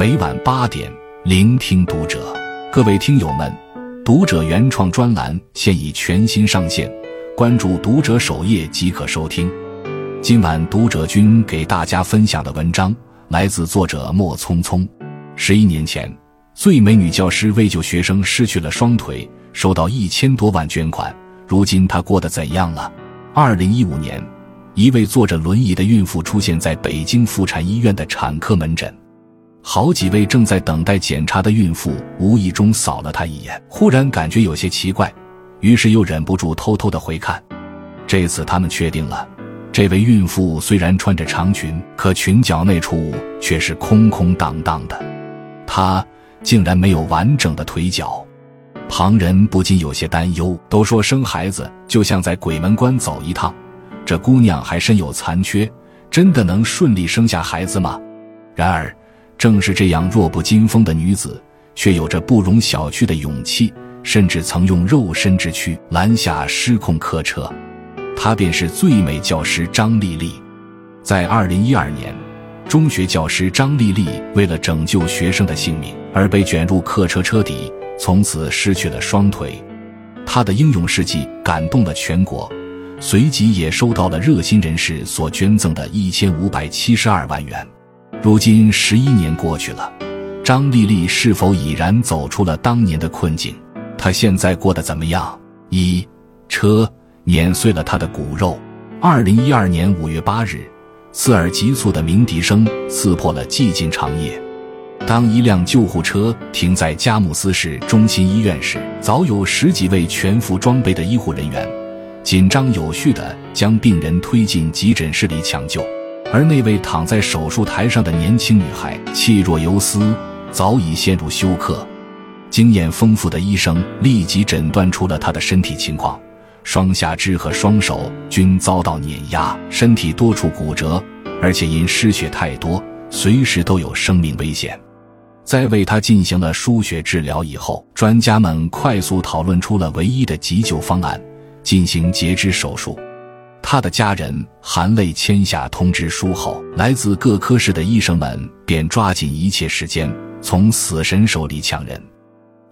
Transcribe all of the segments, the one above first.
每晚八点，聆听读者。各位听友们，读者原创专栏现已全新上线，关注读者首页即可收听。今晚读者君给大家分享的文章来自作者莫匆匆。十一年前，最美女教师为救学生失去了双腿，收到一千多万捐款。如今她过得怎样了？二零一五年，一位坐着轮椅的孕妇出现在北京妇产医院的产科门诊。好几位正在等待检查的孕妇无意中扫了他一眼，忽然感觉有些奇怪，于是又忍不住偷偷的回看。这次他们确定了，这位孕妇虽然穿着长裙，可裙脚内处却是空空荡荡的，她竟然没有完整的腿脚。旁人不禁有些担忧，都说生孩子就像在鬼门关走一趟，这姑娘还身有残缺，真的能顺利生下孩子吗？然而。正是这样弱不禁风的女子，却有着不容小觑的勇气，甚至曾用肉身之躯拦下失控客车。她便是最美教师张丽丽。在二零一二年，中学教师张丽丽为了拯救学生的性命而被卷入客车车底，从此失去了双腿。她的英勇事迹感动了全国，随即也收到了热心人士所捐赠的一千五百七十二万元。如今十一年过去了，张丽丽是否已然走出了当年的困境？她现在过得怎么样？一车碾碎了她的骨肉。二零一二年五月八日，刺耳急促的鸣笛声刺破了寂静长夜。当一辆救护车停在佳木斯市中心医院时，早有十几位全副装备的医护人员，紧张有序地将病人推进急诊室里抢救。而那位躺在手术台上的年轻女孩气若游丝，早已陷入休克。经验丰富的医生立即诊断出了她的身体情况：双下肢和双手均遭到碾压，身体多处骨折，而且因失血太多，随时都有生命危险。在为她进行了输血治疗以后，专家们快速讨论出了唯一的急救方案：进行截肢手术。他的家人含泪签下通知书后，来自各科室的医生们便抓紧一切时间从死神手里抢人。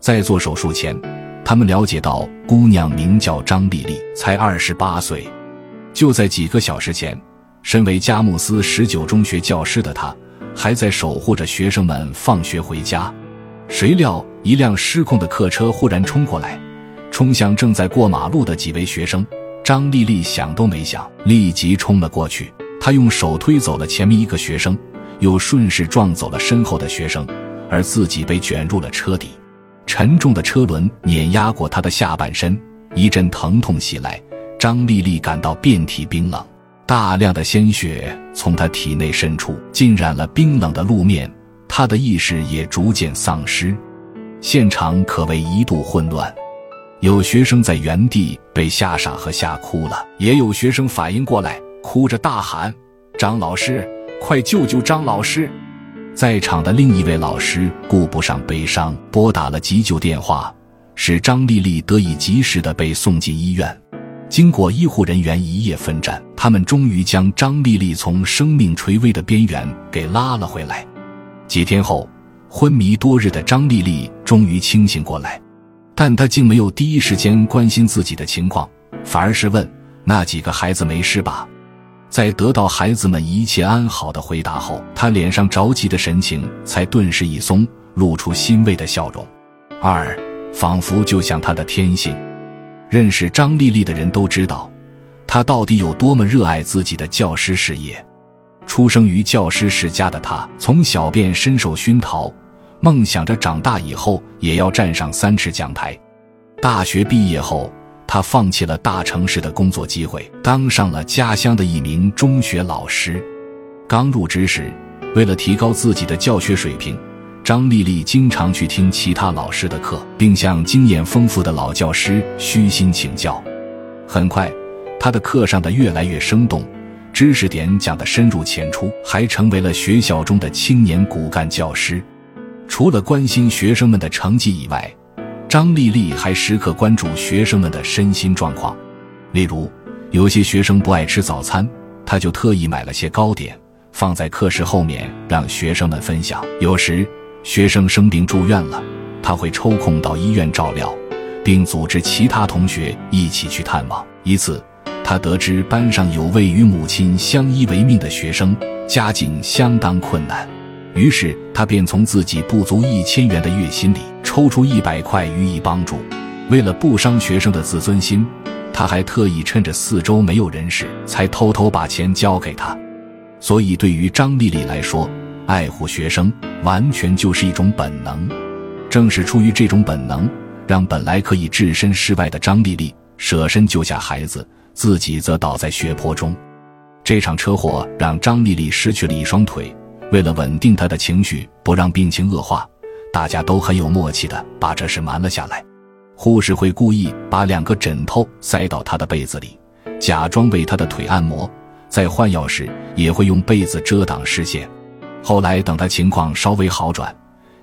在做手术前，他们了解到姑娘名叫张丽丽，才二十八岁。就在几个小时前，身为佳木斯十九中学教师的她，还在守护着学生们放学回家。谁料，一辆失控的客车忽然冲过来，冲向正在过马路的几位学生。张丽丽想都没想，立即冲了过去。她用手推走了前面一个学生，又顺势撞走了身后的学生，而自己被卷入了车底。沉重的车轮碾压过她的下半身，一阵疼痛袭来，张丽丽感到遍体冰冷，大量的鲜血从她体内渗出，浸染了冰冷的路面，她的意识也逐渐丧失。现场可谓一度混乱。有学生在原地被吓傻和吓哭了，也有学生反应过来，哭着大喊：“张老师，快救救张老师！”在场的另一位老师顾不上悲伤，拨打了急救电话，使张丽丽得以及时的被送进医院。经过医护人员一夜奋战，他们终于将张丽丽从生命垂危的边缘给拉了回来。几天后，昏迷多日的张丽丽终于清醒过来。但他竟没有第一时间关心自己的情况，反而是问那几个孩子没事吧？在得到孩子们一切安好的回答后，他脸上着急的神情才顿时一松，露出欣慰的笑容。二，仿佛就像他的天性。认识张丽丽的人都知道，她到底有多么热爱自己的教师事业。出生于教师世家的他，从小便深受熏陶。梦想着长大以后也要站上三尺讲台。大学毕业后，他放弃了大城市的工作机会，当上了家乡的一名中学老师。刚入职时，为了提高自己的教学水平，张丽丽经常去听其他老师的课，并向经验丰富的老教师虚心请教。很快，她的课上的越来越生动，知识点讲得深入浅出，还成为了学校中的青年骨干教师。除了关心学生们的成绩以外，张丽丽还时刻关注学生们的身心状况。例如，有些学生不爱吃早餐，她就特意买了些糕点放在课室后面，让学生们分享。有时，学生生病住院了，他会抽空到医院照料，并组织其他同学一起去探望。一次，他得知班上有位与母亲相依为命的学生，家境相当困难，于是他便从自己不足一千元的月薪里抽出一百块予以帮助。为了不伤学生的自尊心，他还特意趁着四周没有人时，才偷偷把钱交给他。所以，对于张丽丽来说，爱护学生完全就是一种本能。正是出于这种本能，让本来可以置身事外的张丽丽舍身救下孩子，自己则倒在血泊中。这场车祸让张丽丽失去了一双腿。为了稳定她的情绪，不让病情恶化，大家都很有默契的把这事瞒了下来。护士会故意把两个枕头塞到她的被子里，假装为她的腿按摩。在换药时，也会用被子遮挡视线。后来等他情况稍微好转，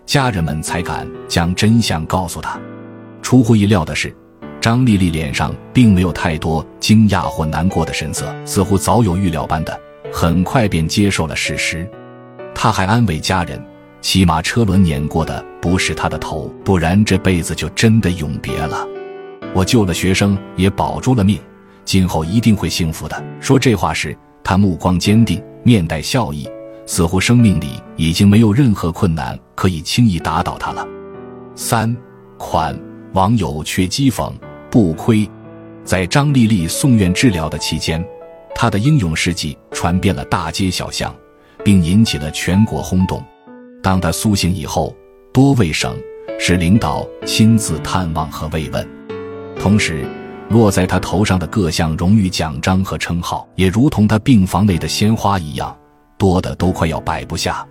家人们才敢将真相告诉他。出乎意料的是，张丽丽脸上并没有太多惊讶或难过的神色，似乎早有预料般的，很快便接受了事实。他还安慰家人：“起码车轮碾过的不是他的头，不然这辈子就真的永别了。我救了学生，也保住了命。”今后一定会幸福的。说这话时，他目光坚定，面带笑意，似乎生命里已经没有任何困难可以轻易打倒他了。三款网友却讥讽不亏，在张丽丽送院治疗的期间，她的英勇事迹传遍了大街小巷，并引起了全国轰动。当他苏醒以后，多位省市领导亲自探望和慰问，同时。落在他头上的各项荣誉奖章和称号，也如同他病房内的鲜花一样，多的都快要摆不下。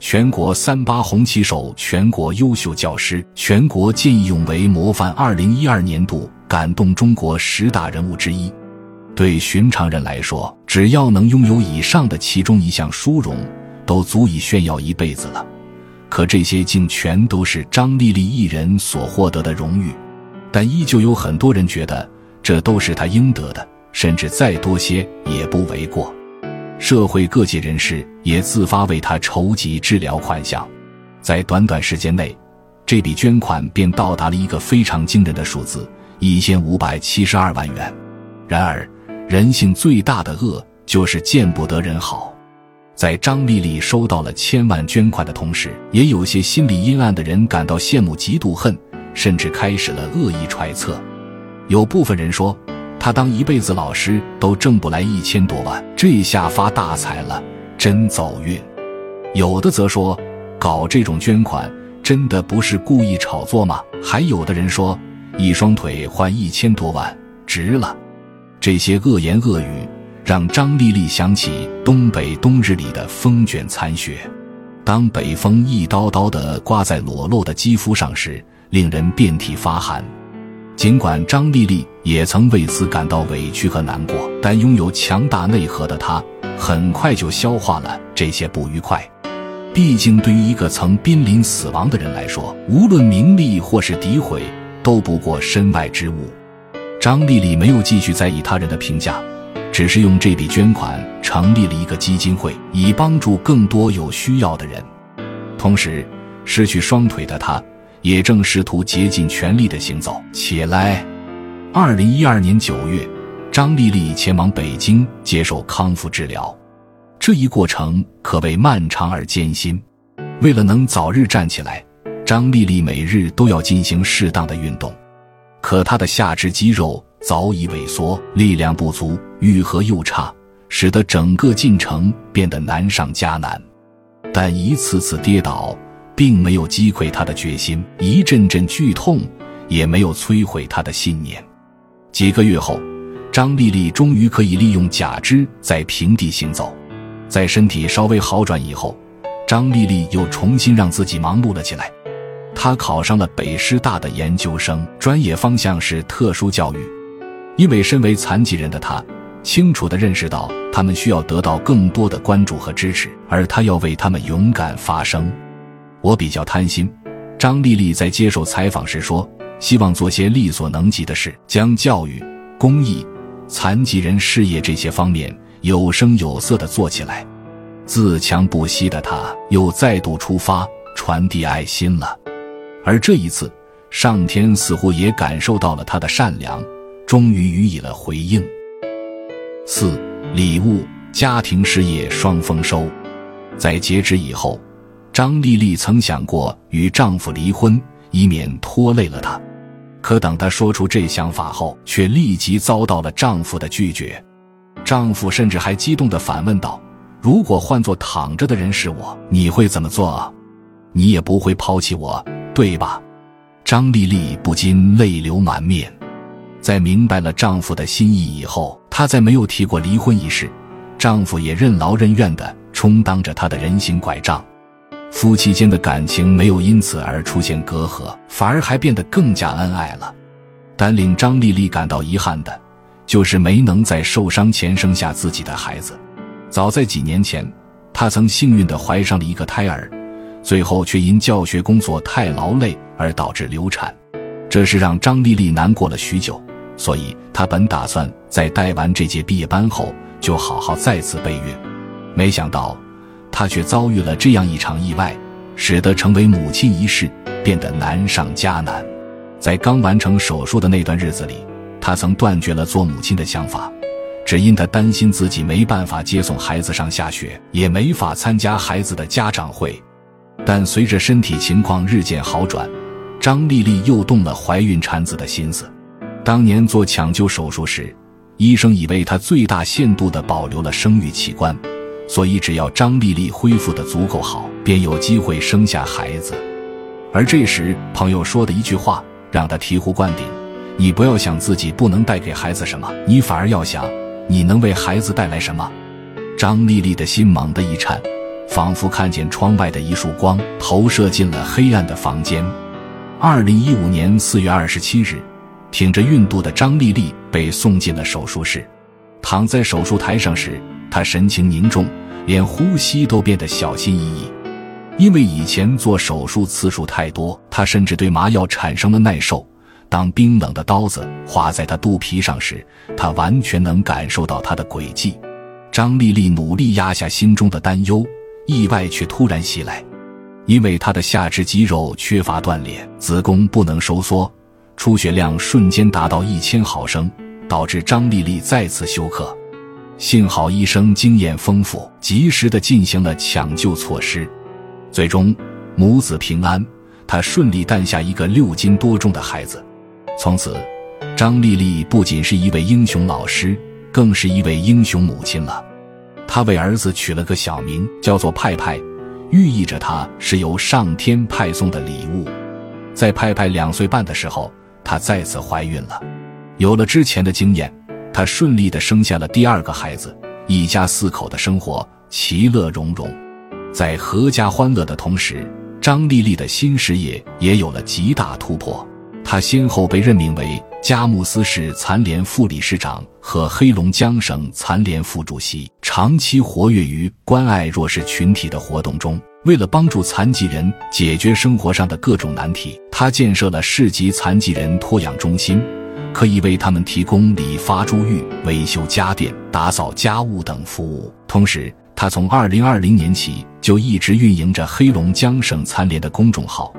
全国三八红旗手、全国优秀教师、全国见义勇为模范，二零一二年度感动中国十大人物之一。对寻常人来说，只要能拥有以上的其中一项殊荣，都足以炫耀一辈子了。可这些竟全都是张丽丽一人所获得的荣誉。但依旧有很多人觉得这都是她应得的，甚至再多些也不为过。社会各界人士也自发为她筹集治疗款项，在短短时间内，这笔捐款便到达了一个非常惊人的数字——一千五百七十二万元。然而，人性最大的恶就是见不得人好。在张丽丽收到了千万捐款的同时，也有些心理阴暗的人感到羡慕、嫉妒、恨。甚至开始了恶意揣测，有部分人说，他当一辈子老师都挣不来一千多万，这下发大财了，真走运；有的则说，搞这种捐款真的不是故意炒作吗？还有的人说，一双腿换一千多万，值了。这些恶言恶语让张丽丽想起东北冬日里的风卷残雪，当北风一刀刀地刮在裸露的肌肤上时。令人遍体发寒。尽管张丽丽也曾为此感到委屈和难过，但拥有强大内核的她，很快就消化了这些不愉快。毕竟，对于一个曾濒临死亡的人来说，无论名利或是诋毁，都不过身外之物。张丽丽没有继续在意他人的评价，只是用这笔捐款成立了一个基金会，以帮助更多有需要的人。同时，失去双腿的她。也正试图竭尽全力的行走起来。二零一二年九月，张丽丽前往北京接受康复治疗，这一过程可谓漫长而艰辛。为了能早日站起来，张丽丽每日都要进行适当的运动，可她的下肢肌肉早已萎缩，力量不足，愈合又差，使得整个进程变得难上加难。但一次次跌倒。并没有击溃他的决心，一阵阵剧痛也没有摧毁他的信念。几个月后，张丽丽终于可以利用假肢在平地行走。在身体稍微好转以后，张丽丽又重新让自己忙碌了起来。他考上了北师大的研究生，专业方向是特殊教育。因为身为残疾人的他，清楚地认识到他们需要得到更多的关注和支持，而他要为他们勇敢发声。我比较贪心，张丽丽在接受采访时说：“希望做些力所能及的事，将教育、公益、残疾人事业这些方面有声有色地做起来。”自强不息的她又再度出发，传递爱心了。而这一次，上天似乎也感受到了他的善良，终于予以了回应。四礼物，家庭事业双丰收。在截止以后，张丽丽曾想过与丈夫离婚，以免拖累了他。可等她说出这想法后，却立即遭到了丈夫的拒绝。丈夫甚至还激动地反问道：“如果换做躺着的人是我，你会怎么做？你也不会抛弃我，对吧？”张丽丽不禁泪流满面。在明白了丈夫的心意以后，她再没有提过离婚一事。丈夫也任劳任怨地充当着她的人形拐杖。夫妻间的感情没有因此而出现隔阂，反而还变得更加恩爱了。但令张丽丽感到遗憾的，就是没能在受伤前生下自己的孩子。早在几年前，她曾幸运地怀上了一个胎儿，最后却因教学工作太劳累而导致流产，这是让张丽丽难过了许久。所以她本打算在带完这届毕业班后，就好好再次备孕，没想到。她却遭遇了这样一场意外，使得成为母亲一事变得难上加难。在刚完成手术的那段日子里，她曾断绝了做母亲的想法，只因她担心自己没办法接送孩子上下学，也没法参加孩子的家长会。但随着身体情况日渐好转，张丽丽又动了怀孕产子的心思。当年做抢救手术时，医生以为她最大限度地保留了生育器官。所以，只要张丽丽恢复的足够好，便有机会生下孩子。而这时，朋友说的一句话让她醍醐灌顶：“你不要想自己不能带给孩子什么，你反而要想你能为孩子带来什么。”张丽丽的心猛地一颤，仿佛看见窗外的一束光投射进了黑暗的房间。二零一五年四月二十七日，挺着孕肚的张丽丽被送进了手术室，躺在手术台上时。他神情凝重，连呼吸都变得小心翼翼，因为以前做手术次数太多，他甚至对麻药产生了耐受。当冰冷的刀子划在他肚皮上时，他完全能感受到它的轨迹。张丽丽努力压下心中的担忧，意外却突然袭来，因为她的下肢肌肉缺乏锻炼，子宫不能收缩，出血量瞬间达到一千毫升，导致张丽丽再次休克。幸好医生经验丰富，及时的进行了抢救措施，最终母子平安，她顺利诞下一个六斤多重的孩子。从此，张丽丽不仅是一位英雄老师，更是一位英雄母亲了。她为儿子取了个小名，叫做派派，寓意着他是由上天派送的礼物。在派派两岁半的时候，她再次怀孕了，有了之前的经验。她顺利的生下了第二个孩子，一家四口的生活其乐融融，在阖家欢乐的同时，张丽丽的新事业也有了极大突破。她先后被任命为佳木斯市残联副理事长和黑龙江省残联副主席，长期活跃于关爱弱势群体的活动中。为了帮助残疾人解决生活上的各种难题，他建设了市级残疾人托养中心。可以为他们提供理发、珠浴、维修家电、打扫家务等服务。同时，他从二零二零年起就一直运营着黑龙江省残联的公众号，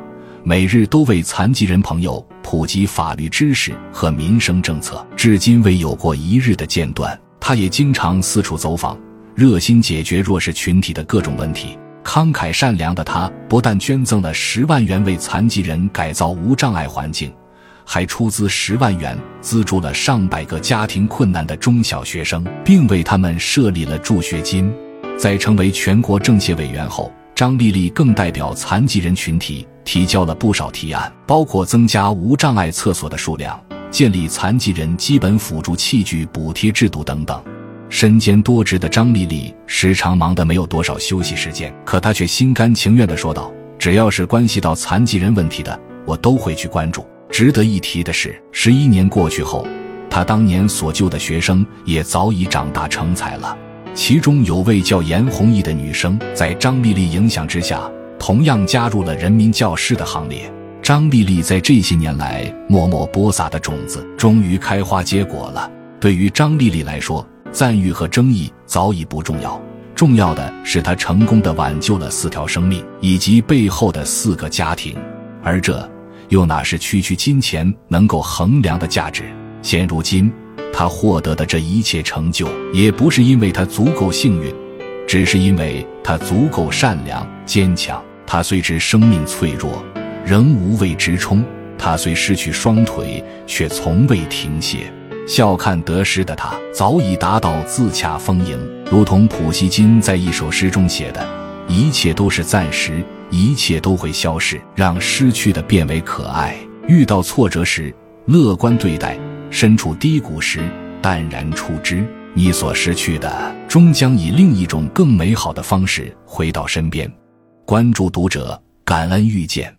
每日都为残疾人朋友普及法律知识和民生政策，至今未有过一日的间断。他也经常四处走访，热心解决弱势群体的各种问题。慷慨善良的他，不但捐赠了十万元为残疾人改造无障碍环境。还出资十万元资助了上百个家庭困难的中小学生，并为他们设立了助学金。在成为全国政协委员后，张丽丽更代表残疾人群体提交了不少提案，包括增加无障碍厕所的数量、建立残疾人基本辅助器具补贴制度等等。身兼多职的张丽丽时常忙得没有多少休息时间，可她却心甘情愿地说道：“只要是关系到残疾人问题的，我都会去关注。”值得一提的是，十一年过去后，他当年所救的学生也早已长大成才了。其中有位叫严红毅的女生，在张丽丽影响之下，同样加入了人民教师的行列。张丽丽在这些年来默默播撒的种子，终于开花结果了。对于张丽丽来说，赞誉和争议早已不重要，重要的是，她成功的挽救了四条生命以及背后的四个家庭，而这又哪是区区金钱能够衡量的价值？现如今，他获得的这一切成就，也不是因为他足够幸运，只是因为他足够善良、坚强。他虽知生命脆弱，仍无畏直冲；他虽失去双腿，却从未停歇。笑看得失的他，早已达到自洽丰盈，如同普希金在一首诗中写的：“一切都是暂时，一切都会消逝，让失去的变为可爱。遇到挫折时，乐观对待；身处低谷时，淡然处之。你所失去的，终将以另一种更美好的方式回到身边。”关注读者，感恩遇见。